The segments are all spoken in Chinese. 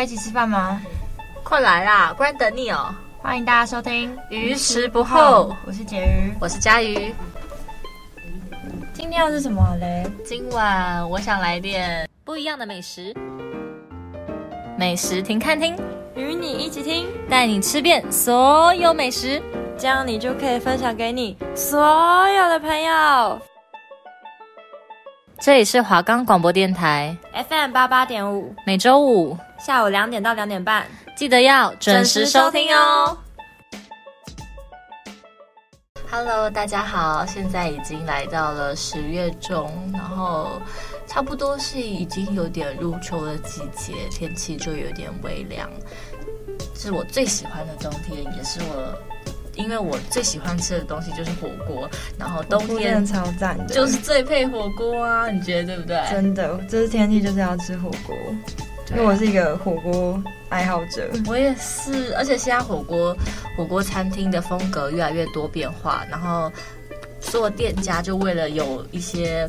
要一起吃饭吗？快来啦，不然等你哦。欢迎大家收听《鱼食不候》，我是婕妤，我是佳瑜。今天要是什么嘞？今晚我想来点不一样的美食。美食停看听，与你一起听，带你吃遍所有美食，这样你就可以分享给你所有的朋友。这里是华冈广播电台 FM 八八点五，每周五下午两点到两点半。记得要准时收听哦。Hello，大家好，现在已经来到了十月中，然后差不多是已经有点入秋的季节，天气就有点微凉。是我最喜欢的冬天，也是我因为我最喜欢吃的东西就是火锅，然后冬天超赞的，就是最配火锅啊！你觉得对不对？真的，这是天气就是要吃火锅。因为我是一个火锅爱好者，我也是，而且现在火锅火锅餐厅的风格越来越多变化，然后做店家就为了有一些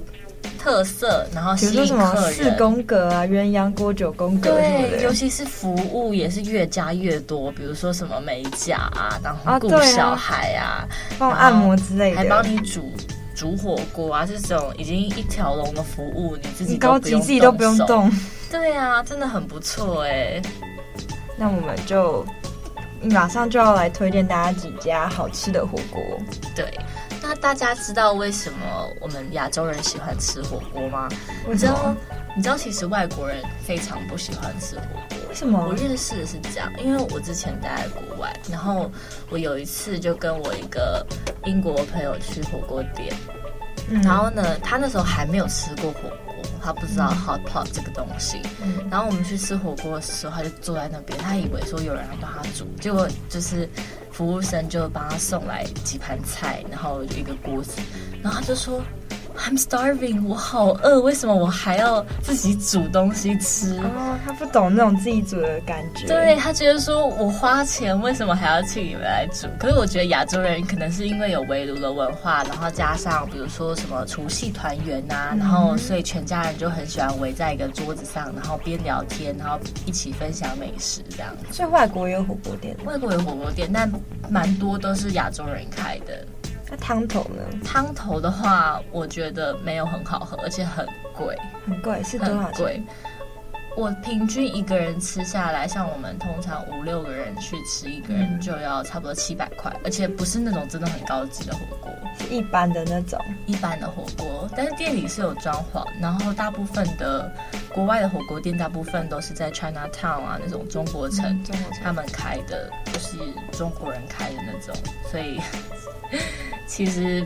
特色，然后吸引客人，比如说什么四宫格啊、鸳鸯锅、九宫格，对，尤其是服务也是越加越多，比如说什么美甲啊，然后顾小孩啊，帮、啊、按摩之类的，还帮你煮煮火锅啊，这种已经一条龙的服务，你自己高级自己都不用动。对啊，真的很不错哎。那我们就马上就要来推荐大家几家好吃的火锅。对，那大家知道为什么我们亚洲人喜欢吃火锅吗？你知道，你知道其实外国人非常不喜欢吃火锅。为什么？我认识的是这样，因为我之前待在国外，然后我有一次就跟我一个英国朋友去火锅店，嗯、然后呢，他那时候还没有吃过火锅。他不知道 hot pot 这个东西，嗯，然后我们去吃火锅的时候，他就坐在那边，他以为说有人来帮他煮，结果就是服务生就帮他送来几盘菜，然后一个锅子，然后他就说。I'm starving，我好饿，为什么我还要自己煮东西吃？哦，他不懂那种自己煮的感觉。对，他觉得说我花钱，为什么还要请你们来煮？可是我觉得亚洲人可能是因为有围炉的文化，然后加上比如说什么除夕团圆啊，嗯，然后所以全家人就很喜欢围在一个桌子上，然后边聊天，然后一起分享美食这样。所以外国也有火锅店，外国有火锅店，但蛮多都是亚洲人开的。那汤头呢？汤头的话，我觉得没有很好喝，而且很贵。很贵是多少钱？贵。我平均一个人吃下来，像我们通常五六个人去吃，一个人就要差不多七百块，而且不是那种真的很高级的火锅，是一般的那种一般的火锅。但是店里是有装潢，然后大部分的国外的火锅店，大部分都是在 China Town 啊那种中国城，嗯、中国城他们开的，就是中国人开的那种，所以。其实，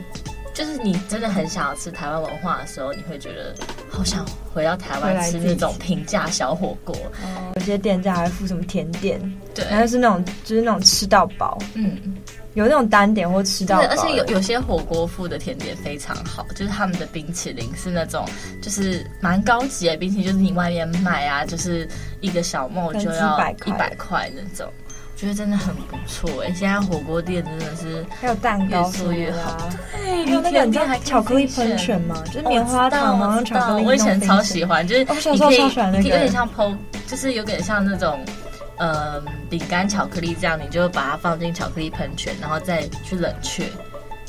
就是你真的很想要吃台湾文化的时候，你会觉得好想回到台湾吃那种平价小火锅。哦，有些店家还附什么甜点，对，然后是那种就是那种吃到饱，嗯，有那种单点或吃到饱。而且有有些火锅附的甜点非常好，就是他们的冰淇淋是那种就是蛮高级的冰淇淋，就是你外面买啊，就是一个小梦就要一百块那种。觉得真的很不错哎！现在火锅店真的是还有蛋糕做越好，对，还有那个你知道巧克力喷泉吗？就是棉花糖然后巧克力。我以前超喜欢，就是你可以，超喜欢那个，有点像剖，就是有点像那种呃饼干巧克力这样，你就把它放进巧克力喷泉，然后再去冷却，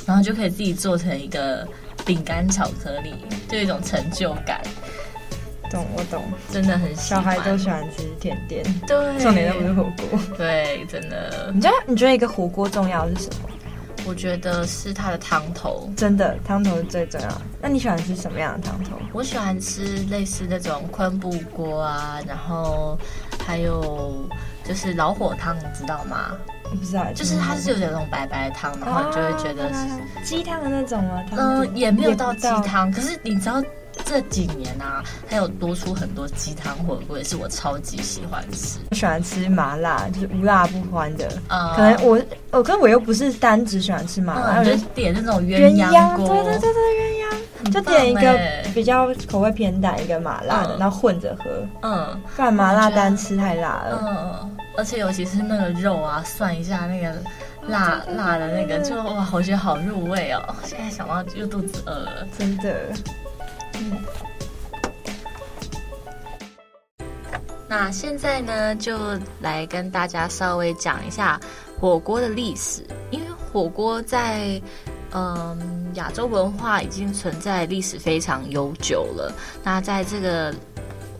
然后就可以自己做成一个饼干巧克力，就有一种成就感。懂，我懂，真的很，小孩都喜欢吃甜点，对，重点都不是火锅，对，真的。你觉得你觉得一个火锅重要的是什么？我觉得是它的汤头，真的汤头是最重要。那你喜欢吃什么样的汤头？我喜欢吃类似那种昆布锅啊，然后还有就是老火汤，你知道吗？我不知道，就是它是有点那种白白的汤，然后你就会觉得是鸡汤的那种吗？嗯、呃，也没有到鸡汤，可是你知道。这几年啊，还有多出很多鸡汤火锅，也是我超级喜欢吃。我喜欢吃麻辣，就是无辣不欢的。嗯，可能我，我跟我又不是单只喜欢吃麻辣，我就点那种鸳鸯锅，对对对对，鸳鸯，就点一个比较口味偏淡一个麻辣的，然后混着喝。嗯，不然麻辣单吃太辣了。嗯，而且尤其是那个肉啊，涮一下那个辣辣的那个，就哇，我觉得好入味哦。现在想到就肚子饿了，真的。那现在呢，就来跟大家稍微讲一下火锅的历史。因为火锅在嗯亚洲文化已经存在历史非常悠久了。那在这个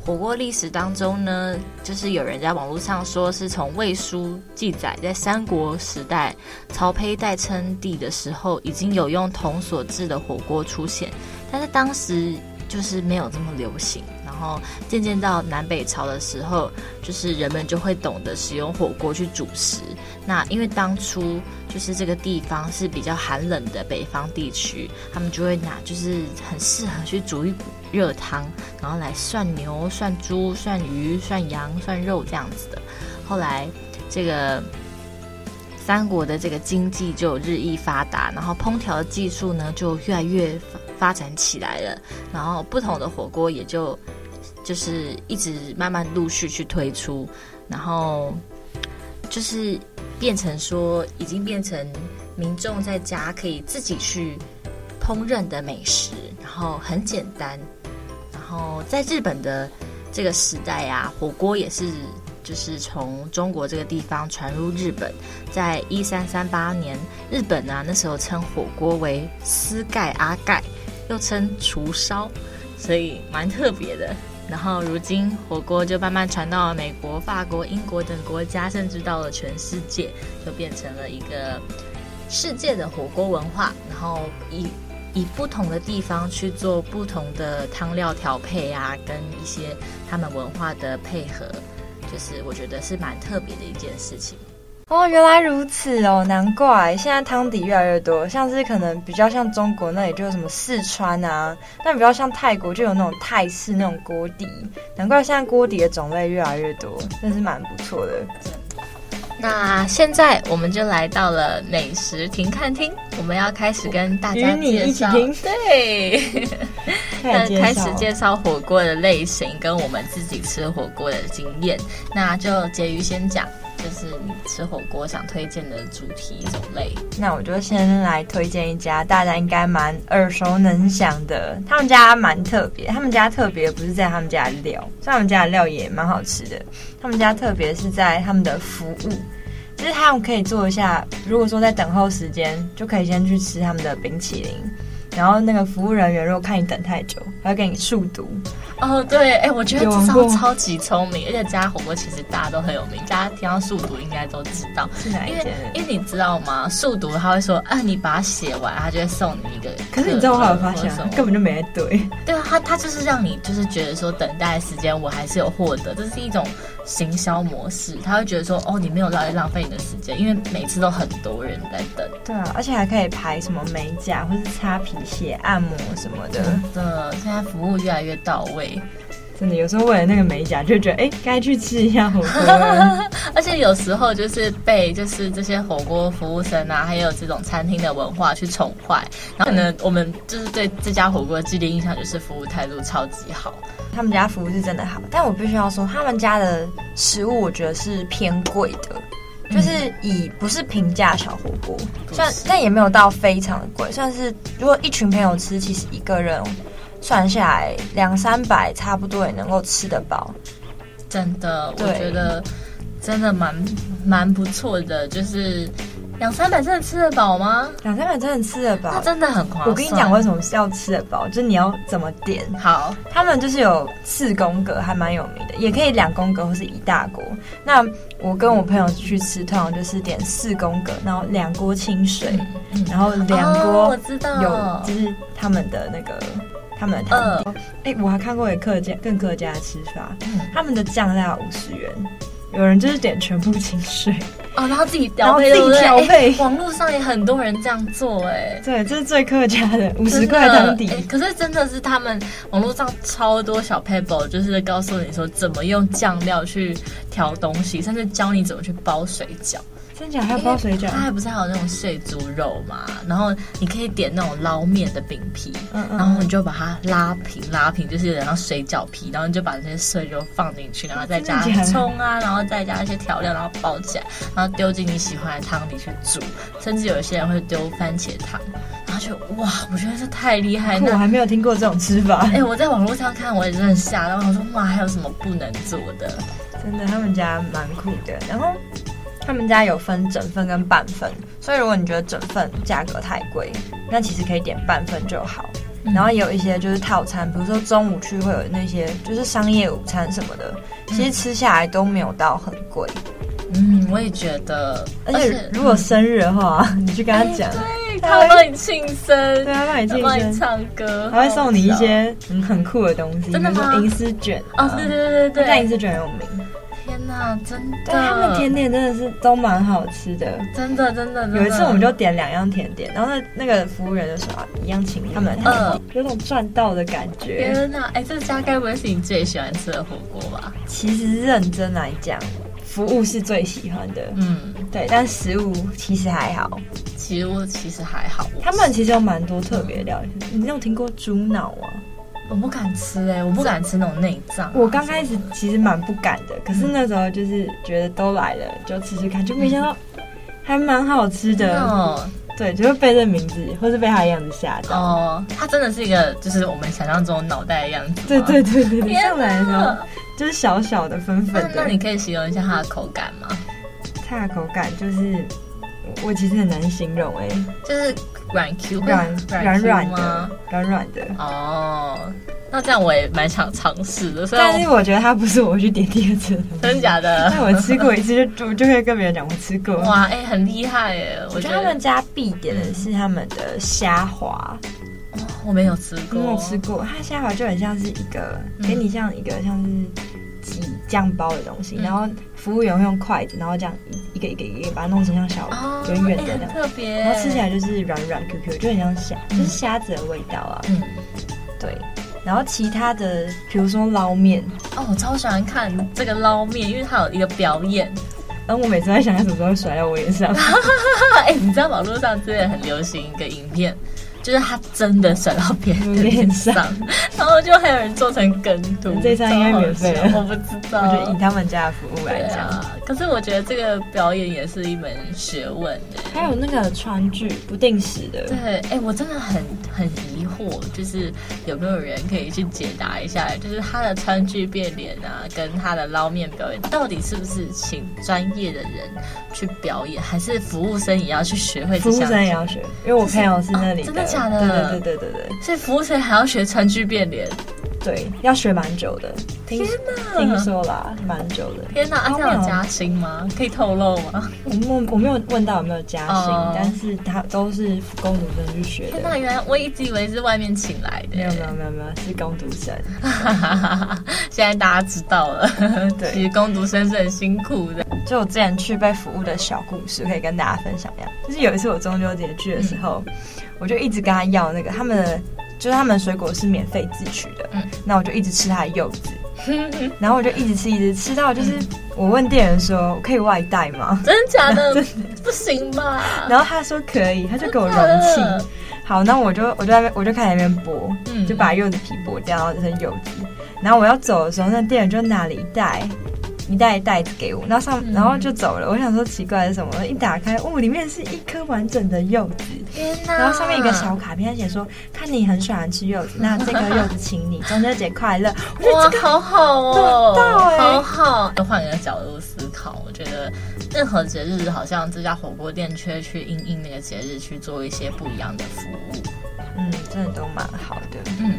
火锅历史当中呢，就是有人在网络上说是从魏书记载，在三国时代曹丕代称帝的时候，已经有用铜所制的火锅出现。但是当时就是没有这么流行，然后渐渐到南北朝的时候，就是人们就会懂得使用火锅去煮食。那因为当初就是这个地方是比较寒冷的北方地区，他们就会拿就是很适合去煮一热汤，然后来涮牛、涮猪、涮鱼、涮羊、涮肉这样子的。后来这个。三国的这个经济就日益发达，然后烹调的技术呢就越来越发展起来了，然后不同的火锅也就就是一直慢慢陆续去推出，然后就是变成说已经变成民众在家可以自己去烹饪的美食，然后很简单，然后在日本的这个时代啊，火锅也是。就是从中国这个地方传入日本，在一三三八年，日本啊那时候称火锅为斯盖阿盖，又称厨烧，所以蛮特别的。然后如今火锅就慢慢传到了美国、法国、英国等国家，甚至到了全世界，就变成了一个世界的火锅文化。然后以以不同的地方去做不同的汤料调配啊，跟一些他们文化的配合。就是我觉得是蛮特别的一件事情哦，原来如此哦，难怪现在汤底越来越多，像是可能比较像中国那里就有什么四川啊，但比较像泰国就有那种泰式那种锅底，难怪现在锅底的种类越来越多，真是蛮不错的。那现在我们就来到了美食停看厅，我们要开始跟大家 介绍，对，开始介绍火锅的类型跟我们自己吃火锅的经验。那就婕妤先讲，就是你吃火锅想推荐的主题种类。那我就先来推荐一家大家应该蛮耳熟能详的，他们家蛮特别，他们家特别不是在他们家料，所以他们家的料也蛮好吃的。他们家特别是在他们的服务，就是他们可以做一下，如果说在等候时间，就可以先去吃他们的冰淇淋。然后那个服务人员如果看你等太久，还会给你数独。哦，对，哎，我觉得这招超级聪明，而且这家火锅其实大家都很有名，大家听到数独应该都知道是哪一间。因为你知道吗？数独他会说，啊，你把它写完，他就会送你一个。可是你知道我有发现，根本就没在对。对啊，他他就是让你就是觉得说等待时间我还是有获得，这是一种行销模式。他会觉得说，哦，你没有来浪费你的时间，因为每次都很多人在等。对啊，而且还可以排什么美甲或是擦皮。鞋按摩什么的，真的，现在服务越来越到位。真的，有时候为了那个美甲，就觉得哎，该去吃一下火锅。而且有时候就是被就是这些火锅服务生啊，还有这种餐厅的文化去宠坏，然后可能我们就是对这家火锅的既定印象就是服务态度超级好。他们家服务是真的好，但我必须要说，他们家的食物我觉得是偏贵的。就是以不是平价小火锅，算但也没有到非常的贵，算是如果一群朋友吃，其实一个人算下来两三百差不多也能够吃得饱。真的，我觉得真的蛮蛮不错的，就是。两三百真的吃得饱吗？两三百真的吃得饱，那真的很划算。我跟你讲，为什么是要吃得饱？就是你要怎么点？好，他们就是有四宫格，还蛮有名的，也可以两宫格或是一大锅。那我跟我朋友去吃，通常就是点四宫格，然后两锅清水，嗯嗯、然后两锅我知道有就是他们的那个他们的汤底。哎、呃，我还看过一客家更客家的吃法，嗯、他们的酱料五十元，有人就是点全部清水。哦，然后自己调配，自己调配。网络上也很多人这样做，哎，对，这是最客家的五十块汤底。可是真的是他们网络上超多小 paper，就是告诉你说怎么用酱料去调东西，甚至教你怎么去包水饺。真假还有包水饺？它还不是还有那种碎猪肉嘛？然后你可以点那种捞面的饼皮，嗯嗯，然后你就把它拉平，拉平就是然后水饺皮，然后你就把这些碎肉放进去，然后再加葱啊，然后再加一些调料，然后包起来，然后丢进你喜欢的汤里去煮，甚至有一些人会丢番茄汤，然后就哇，我觉得这太厉害了！我还没有听过这种吃法。哎、欸，我在网络上看，我也真的吓到，我说哇，还有什么不能做的？真的，他们家蛮酷的。然后。他们家有分整份跟半份，所以如果你觉得整份价格太贵，那其实可以点半份就好。嗯、然后也有一些就是套餐，比如说中午去会有那些就是商业午餐什么的，其实吃下来都没有到很贵。嗯，我也觉得。而且如果生日的话，嗯、你去跟他讲，对，他会帮你庆生，对，他帮你庆生，帮你唱歌，还会送你一些很很酷的东西，真的吗？银丝卷哦，对对对对对，但银丝卷很有名。天呐，真的！他们甜点真的是都蛮好吃的，真的真的。有一次我们就点两样甜点，然后那那个服务员就说啊，一样请他们，嗯，有种赚到的感觉。天呐，哎，这家该不会是你最喜欢吃的火锅吧？其实认真来讲，服务是最喜欢的，嗯，对，但食物其实还好，食物其实还好。他们其实有蛮多特别料理，嗯、你有听过猪脑吗？我不敢吃哎、欸，我不敢吃那种内脏、啊。我刚开始其实蛮不敢的，可是那时候就是觉得都来了，就吃吃看，就没想到还蛮好吃的。哦，对，就会被这名字或是被他的样子吓到。哦，它真的是一个就是我们想象中脑袋的样子。对对对对，上来的时候就是小小的粉粉的。那你可以形容一下它的口感吗？它的口感就是我其实很难形容哎、欸，就是。软 Q 软软软的，软软的哦。那这样我也蛮想尝试的，但是我觉得它不是我去点第二次的，真的假的？但我吃过一次就，就就会跟别人讲我吃过。哇，哎、欸，很厉害耶！我觉得他们家必点的是他们的虾滑，哦，我没有吃过，没有吃过。它虾滑就很像是一个，给你像一个像是挤酱包的东西，嗯、然后。服务员会用筷子，然后这样一个一个一个把它弄成像小圆圆的那样，欸、特别。然后吃起来就是软软 Q Q，就很像虾，嗯、就是虾子的味道啊。嗯，对。然后其他的，比如说捞面，哦，我超喜欢看这个捞面，因为它有一个表演。然后我每次在想，它什么时候会甩到我脸上？哎、欸，你知道网络上之前很流行一个影片。就是他真的甩到别人的脸上，然后就还有人做成梗图。这张应该免费，我不知道。我觉得以他们家的服务来讲，啊，可是我觉得这个表演也是一门学问的。还有那个川剧，不定时的。对，哎、欸，我真的很很疑惑，就是有没有人可以去解答一下，就是他的川剧变脸啊，跟他的捞面表演，到底是不是请专业的人去表演，还是服务生也要去学会？服务生也要学，因为我朋友是那里的。真的假的？对对对对对对，所以服务生还要学川剧变脸，对，要学蛮久的。天哪，听说啦，蛮久的。天哪，他有加薪吗？可以透露吗？我我我没有问到有没有加薪，但是他都是工读生去学的。那原来我一直以为是外面请来的，没有没有没有没有，是工读生。现在大家知道了，对，其实工读生是很辛苦的。就我之前去被服务的小故事，可以跟大家分享一下。就是有一次我中秋节去的时候。我就一直跟他要那个他们的，就是他们水果是免费自取的，嗯，那我就一直吃他的柚子，然后我就一直吃，一直吃到就是我问店员说可以外带吗？真的假的？真的不行吧？然后他说可以，他就给我容器。好，那我就我就在那边我就开始在那边剥，嗯，就把柚子皮剥掉，然后这些柚子。然后我要走的时候，那店员就拿了一袋。一袋袋子给我，然后上，然后就走了。嗯、我想说奇怪是什么？一打开，哦，里面是一颗完整的柚子。天哪！然后上面一个小卡片，写说：“看你很喜欢吃柚子，那这颗柚子请你，中秋节快乐。”我觉得这个好好哦，到欸、好好。就换一个角度思考，我觉得任何节日，好像这家火锅店却去因应那个节日去做一些不一样的服务。嗯，真的都蛮好的。嗯。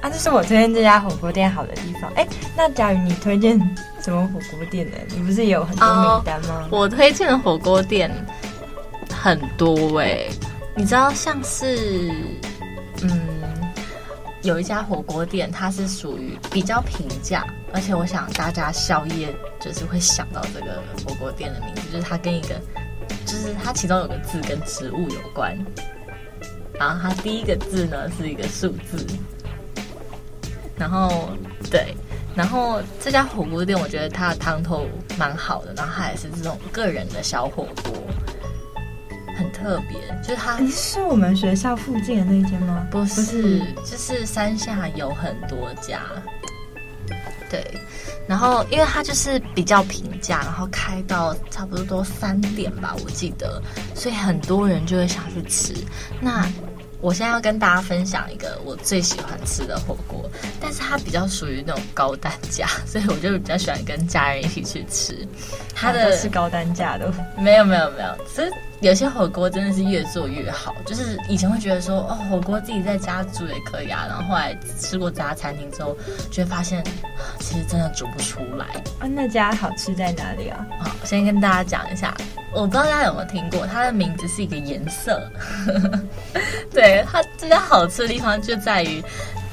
啊，这是我推荐这家火锅店好的地方。哎，那假如你推荐什么火锅店呢？你不是有很多名单吗？我推荐的火锅店很多哎，你知道像是，嗯，有一家火锅店，它是属于比较平价，而且我想大家宵夜就是会想到这个火锅店的名字，就是它跟一个，就是它其中有个字跟植物有关，然后它第一个字呢是一个数字，然后对，然后这家火锅店我觉得它的汤头蛮好的，然后它也是这种个人的小火锅。很特别，就是它。你是我们学校附近的那一间吗？不是，不是，就是山下有很多家。对，然后因为它就是比较平价，然后开到差不多都三点吧，我记得，所以很多人就会想去吃。那我现在要跟大家分享一个我最喜欢吃的火锅，但是它比较属于那种高单价，所以我就比较喜欢跟家人一起去吃。它的是高单价的，没有没有没有，其实有些火锅真的是越做越好。就是以前会觉得说，哦，火锅自己在家煮也可以啊，然后后来吃过这家餐厅之后，就会发现其实真的煮不出来。啊，那家好吃在哪里啊？好，先跟大家讲一下，我不知道大家有没有听过，它的名字是一个颜色。对，它这家好吃的地方就在于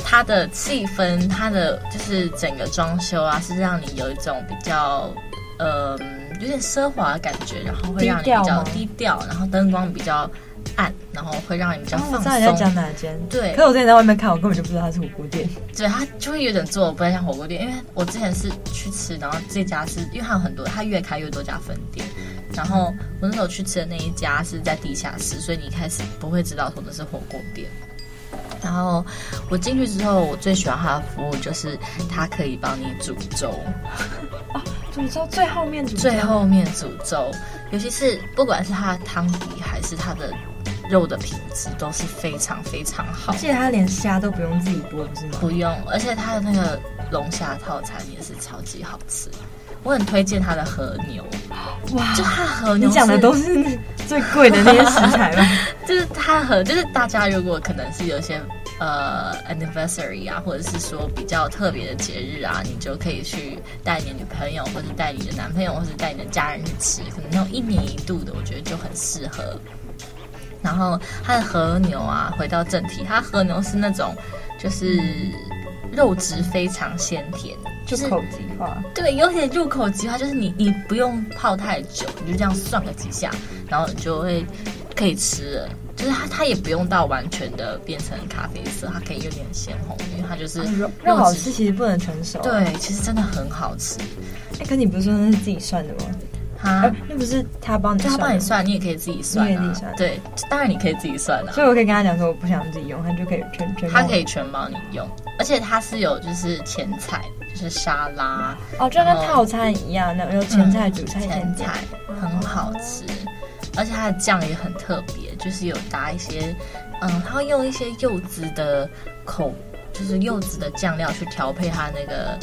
它的气氛，它的就是整个装修啊，是让你有一种比较。呃，有点奢华的感觉，然后会让你比较低调，然后灯光比较暗，然后会让你比较放松。哦、我知道你在讲哪间？对，可是我之前在外面看，我根本就不知道它是火锅店。对，它就会有点做不太像火锅店，因为我之前是去吃，然后这家是因为它有很多，它越开越多家分店，然后我那时候去吃的那一家是在地下室，所以你一开始不会知道说的是火锅店。然后我进去之后，我最喜欢它的服务就是它可以帮你煮粥。煮粥最后面煮粥，最后面煮粥，尤其是不管是它的汤底还是它的肉的品质都是非常非常好。而且它连虾都不用自己剥，不是吗？不用，而且它的那个龙虾套餐也是超级好吃。我很推荐它的和牛，哇，就它和牛，你讲的都是最贵的那些食材吗？就是它和，就是大家如果可能是有些。呃，anniversary 啊，或者是说比较特别的节日啊，你就可以去带你的女朋友，或者带你的男朋友，或者带你的家人去吃，可能那种一年一度的，我觉得就很适合。然后它的和牛啊，回到正题，它和牛是那种就是肉质非常鲜甜，就是入口即化。对，有点入口即化，就是你你不用泡太久，你就这样涮个几下，然后你就会可以吃了。就是它，它也不用到完全的变成咖啡色，它可以有点鲜红，因为它就是肉肉好吃，其实不能全熟。对，其实真的很好吃。哎，可你不是说那是自己算的吗？啊那不是他帮你，他帮你算，你也可以自己涮。你也自己涮。对，当然你可以自己算了。所以我可以跟他讲说，我不想自己用，他就可以全全。他可以全帮你用，而且它是有就是前菜，就是沙拉哦，就跟套餐一样，那有前菜、主菜、前菜，很好吃。而且它的酱也很特别，就是有搭一些，嗯，它会用一些柚子的口，就是柚子的酱料去调配它那个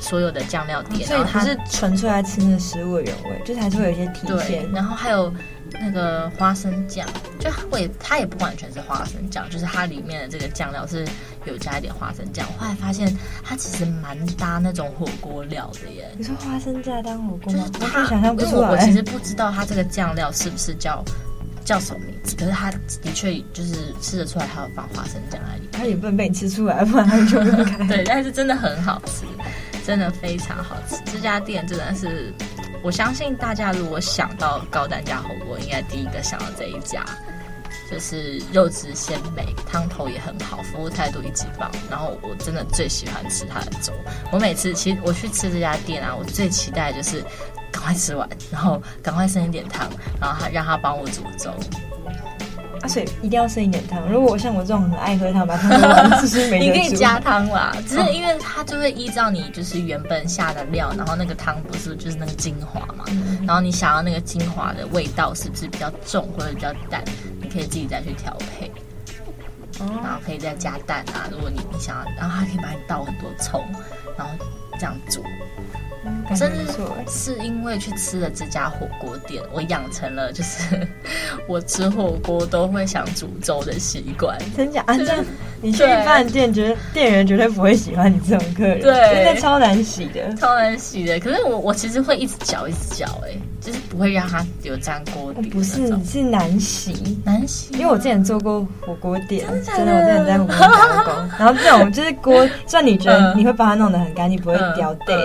所有的酱料点，所以它是纯粹来吃那个食物的原味，就是还是会有一些体现。然后还有那个花生酱，就会它也不完全是花生酱，就是它里面的这个酱料是有加一点花生酱。我后来发现它其实蛮搭那种火锅料的耶。你说花生酱当火锅吗？就是它，想象不出来。我其实不知道它这个酱料是不是叫叫什么名字，可是它的确就是吃得出来，它有放花生酱在里面。它也不能被你吃出来，不然它就。对，但是真的很好吃，真的非常好吃。这家店真的是，我相信大家如果想到高单价火锅，应该第一个想到这一家。就是肉质鲜美，汤头也很好，服务态度一级棒。然后我真的最喜欢吃它的粥。我每次其实我去吃这家店啊，我最期待的就是赶快吃完，然后赶快剩一点汤，然后他让他帮我煮粥。啊，所以一定要剩一点汤。如果我像我这种很爱喝汤，把汤喝完，其 实没你可以加汤啦，只是因为它就会依照你就是原本下的料，然后那个汤不是就是那个精华嘛，然后你想要那个精华的味道是不是比较重或者比较淡？可以自己再去调配，然后可以再加蛋啊。如果你你想要，然后还可以帮你倒很多葱，然后这样煮。我甚至是因为去吃了这家火锅店，我养成了就是 我吃火锅都会想煮粥的习惯。真假？啊，这样你去一般店，觉得店员绝对不会喜欢你这种客人，对，真的超难洗的，超难洗的。可是我我其实会一直搅一直搅，哎，就是不会让它有粘锅底。不是，是难洗，难洗。因为我之前做过火锅店，真的，我之前在火锅店。然后这种就是锅，虽然你觉得你会把它弄得很干净，不会掉带，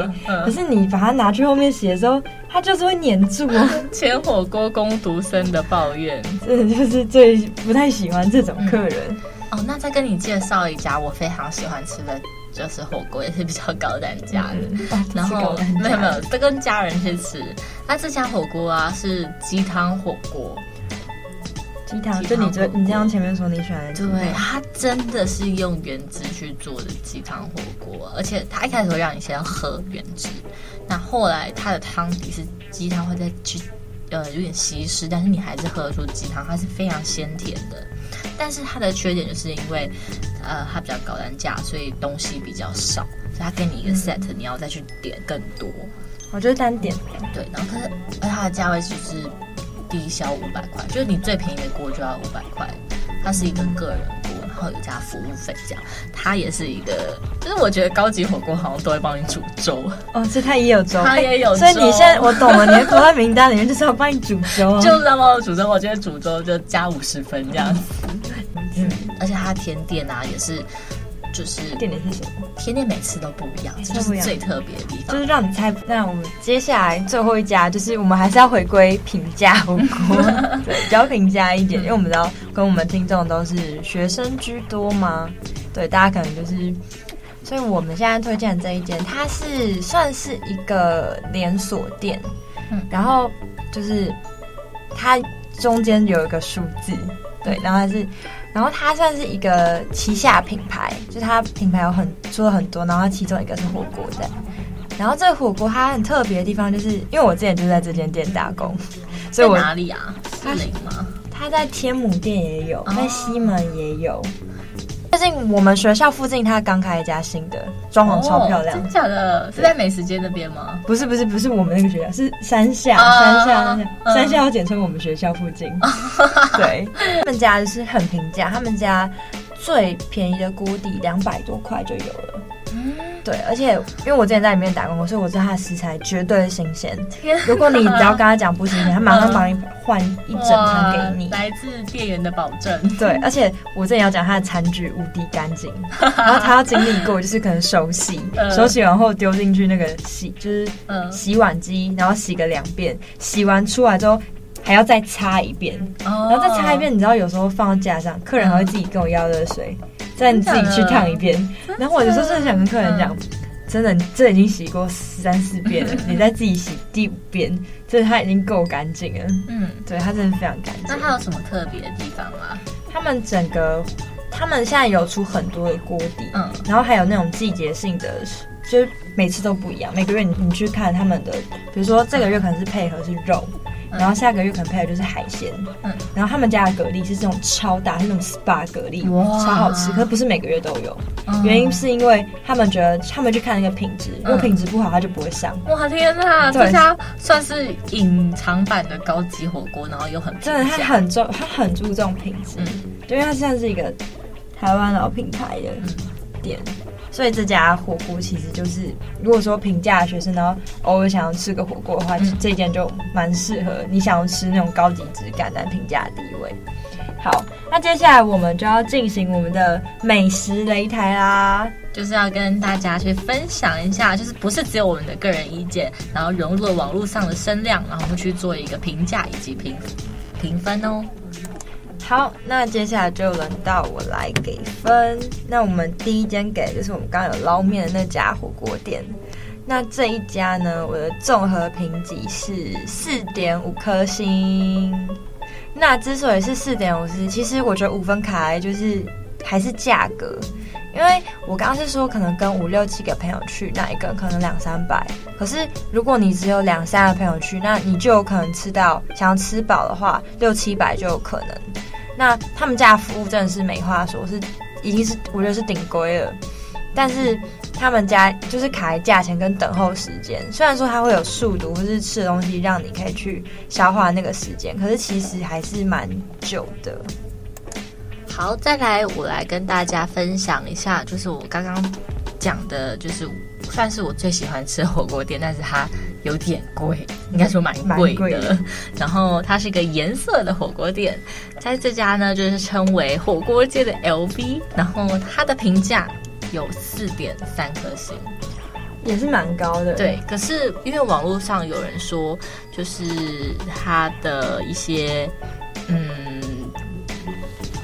可是你把它拿去后面洗的时候，它就是会粘住。前火锅工读生的抱怨，真的就是最不太喜欢这种客人。哦，那再跟你介绍一家我非常喜欢吃的就是火锅，也是比较高单价的。然后没有没有，都跟家人去吃。那这家火锅啊是鸡汤火锅，鸡汤就你这你这样前面说你喜欢的，对，它真的是用原汁去做的鸡汤火锅，而且它一开始会让你先喝原汁，那后来它的汤底是鸡汤会再去呃有点稀释，但是你还是喝得出鸡汤，它是非常鲜甜的。但是它的缺点就是因为，呃，它比较高单价，所以东西比较少，所以它给你一个 set，你要再去点更多。我觉得单点对，然后可是而它的价位就是低消五百块，就是你最便宜的锅就要五百块，它是一个个人锅，然后有加服务费这样，它也是一个，就是我觉得高级火锅好像都会帮你煮粥。哦，所以它也有粥，它也有粥，所以你现在我懂了，你的国外名单里面就是要帮你煮粥，啊，就是要帮我煮粥，我觉得煮粥就加五十分这样子。嗯，而且它的甜点啊也是，就是甜点是什么？甜点每次都不一样，这就是最特别的地方。就是让你猜。那我们接下来最后一家，就是我们还是要回归平价火锅，对，比较平价一点，因为我们知道跟我们听众都是学生居多嘛，对，大家可能就是，所以我们现在推荐的这一间，它是算是一个连锁店，嗯，然后就是它中间有一个数字，对，然后它是。然后它算是一个旗下品牌，就它品牌有很出了很多，然后其中一个是火锅的。然后这个火锅它很特别的地方，就是因为我之前就在这间店打工，所以我哪里啊？士林吗？它在天母店也有，在西门也有。最近我们学校附近，他刚开一家新的，装潢超漂亮。真假的？是在美食街那边吗？不是不是不是我们那个学校，是山下山下山下，要简称我们学校附近。对，他们家就是很平价，他们家最便宜的锅底两百多块就有了。对，而且因为我之前在里面打工，所以我知道它的食材绝对新鲜。如果你只要跟他讲不新鲜，他马上帮你换一整盘给你。来自店员的保证。对，而且我之前要讲他的餐具无敌干净，然后他要经历过，就是可能手洗，手洗完后丢进去那个洗，就是洗碗机，然后洗个两遍，洗完出来之后还要再擦一遍，然后再擦一遍。你知道有时候放到架上，客人还会自己跟我要热水。再你自己去烫一遍，然后我有时候真的想跟客人讲，嗯、真的，这已经洗过三四遍了，你再自己洗第五遍，这它已经够干净了。嗯，对，它真的非常干净。那它有什么特别的地方吗？他们整个，他们现在有出很多的锅底，嗯，然后还有那种季节性的，就是每次都不一样，每个月你你去看他们的，比如说这个月可能是配合是肉。然后下个月可能配的就是海鲜，嗯，然后他们家的蛤蜊是这种超大，是那种 SPA 蛤蜊，哇，超好吃。可是不是每个月都有，嗯、原因是因为他们觉得他们去看那个品质，如果品质不好，他就不会上。哇天哪，对。这家算是隐藏版的高级火锅，然后又很真的，他很重，他很注重品质，嗯，因为他现在是一个台湾老品牌的店。所以这家火锅其实就是，如果说平价学生，然后偶尔想要吃个火锅的话，嗯、这间就蛮适合你想要吃那种高级质感但平价的地位。好，那接下来我们就要进行我们的美食擂台啦，就是要跟大家去分享一下，就是不是只有我们的个人意见，然后融入了网络上的声量，然后我们去做一个评价以及评评分哦。好，那接下来就轮到我来给分。那我们第一间给的就是我们刚刚有捞面的那家火锅店。那这一家呢，我的综合评级是四点五颗星。那之所以是四点五星，其实我觉得五分卡就是还是价格，因为我刚刚是说可能跟五六七个朋友去，那一个可能两三百。可是如果你只有两三个朋友去，那你就有可能吃到想要吃饱的话，六七百就有可能。那他们家的服务真的是没话说，是已经是我觉得是顶规了。但是他们家就是卡价钱跟等候时间，虽然说它会有速度或是吃的东西让你可以去消化那个时间，可是其实还是蛮久的。好，再来我来跟大家分享一下，就是我刚刚讲的，就是算是我最喜欢吃的火锅店，但是它有点贵，应该说蛮贵的。贵的然后它是一个颜色的火锅店，在这家呢就是称为火锅界的 LV，然后它的评价有四点三颗星，也是蛮高的。对，可是因为网络上有人说，就是它的一些嗯。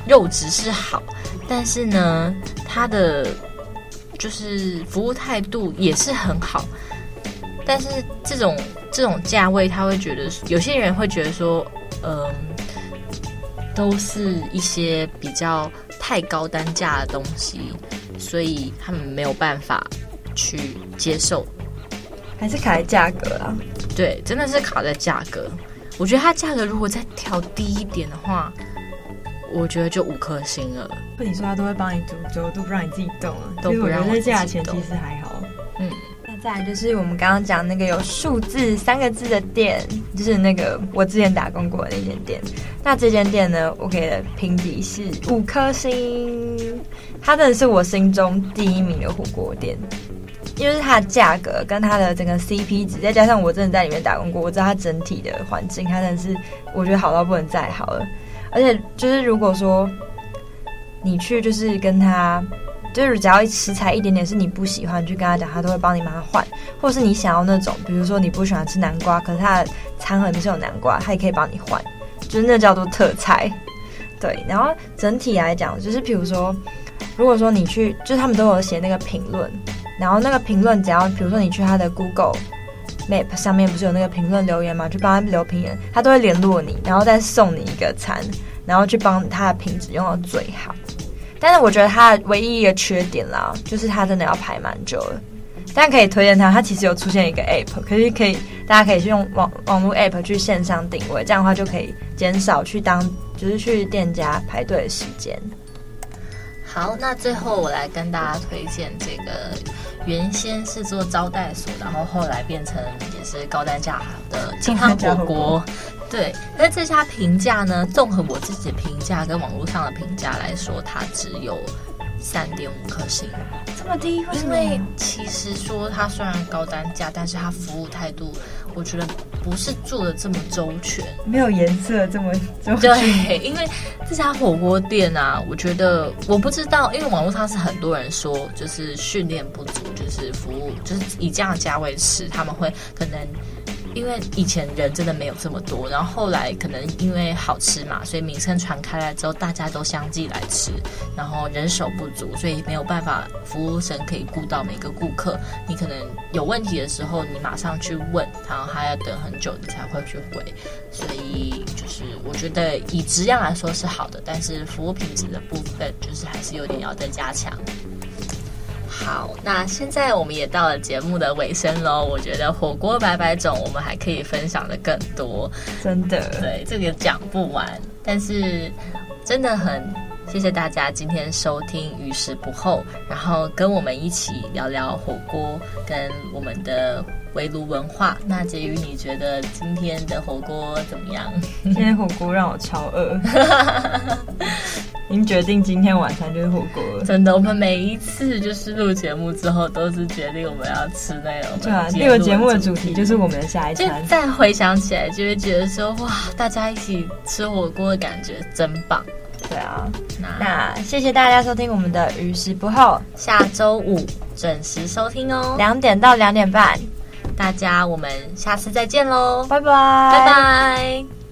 肉质是好，但是呢，它的就是服务态度也是很好。但是这种这种价位，他会觉得有些人会觉得说，嗯、呃，都是一些比较太高单价的东西，所以他们没有办法去接受。还是卡在价格啊？对，真的是卡在价格。我觉得它价格如果再调低一点的话。我觉得就五颗星了。不，你说他都会帮你煮粥，都不让你自己动了，都不让我自己动。价钱其实还好。嗯，那再来就是我们刚刚讲那个有数字三个字的店，就是那个我之前打工过的那间店。那这间店呢，我给的评级是五颗星。它真的是我心中第一名的火锅店，因为是它的价格跟它的整个 CP 值，再加上我真的在里面打工过，我知道它整体的环境，它真的是我觉得好到不能再好了。而且就是，如果说你去，就是跟他，就是只要食材一点点是你不喜欢，你去跟他讲，他都会帮你帮他换。或是你想要那种，比如说你不喜欢吃南瓜，可是他的餐盒里面是有南瓜，他也可以帮你换，就是那叫做特菜。对，然后整体来讲，就是比如说，如果说你去，就是他们都有写那个评论，然后那个评论只要，比如说你去他的 Google。Map 上面不是有那个评论留言吗？去帮他留评论，他都会联络你，然后再送你一个餐，然后去帮他的品质用到最好。但是我觉得他唯一一个缺点啦，就是他真的要排蛮久了。但可以推荐他，他其实有出现一个 App，可是可以大家可以去用网网络 App 去线上定位，这样的话就可以减少去当就是去店家排队的时间。好，那最后我来跟大家推荐这个，原先是做招待所，然后后来变成也是高单价的金汤火锅。对，那这家评价呢，综合我自己的评价跟网络上的评价来说，它只有。三点五颗星，这么低？因为其实说它虽然高单价，但是它服务态度，我觉得不是做的这么周全，没有颜色这么周全。对，因为这家火锅店啊，我觉得我不知道，因为网络上是很多人说，就是训练不足，就是服务，就是以这样的价位吃，他们会可能。因为以前人真的没有这么多，然后后来可能因为好吃嘛，所以名声传开来之后，大家都相继来吃，然后人手不足，所以没有办法服务生可以顾到每个顾客。你可能有问题的时候，你马上去问，然后还要等很久，你才会去回。所以就是我觉得以质量来说是好的，但是服务品质的部分就是还是有点要再加强。好，那现在我们也到了节目的尾声喽。我觉得火锅百百种，我们还可以分享的更多，真的。对，这个讲不完，但是真的很谢谢大家今天收听《与时不候》，然后跟我们一起聊聊火锅跟我们的围炉文化。那婕妤，你觉得今天的火锅怎么样？今天火锅让我超饿。已经决定今天晚餐就是火锅了。真的，我们每一次就是录节目之后，都是决定我们要吃那种。对啊，这个节目的主题就是我们的下一餐。再回想起来，就会觉得说哇，大家一起吃火锅的感觉真棒。对啊，那，那谢谢大家收听我们的于时不候，下周五准时收听哦，两点到两点半。大家，我们下次再见喽，拜拜，拜拜。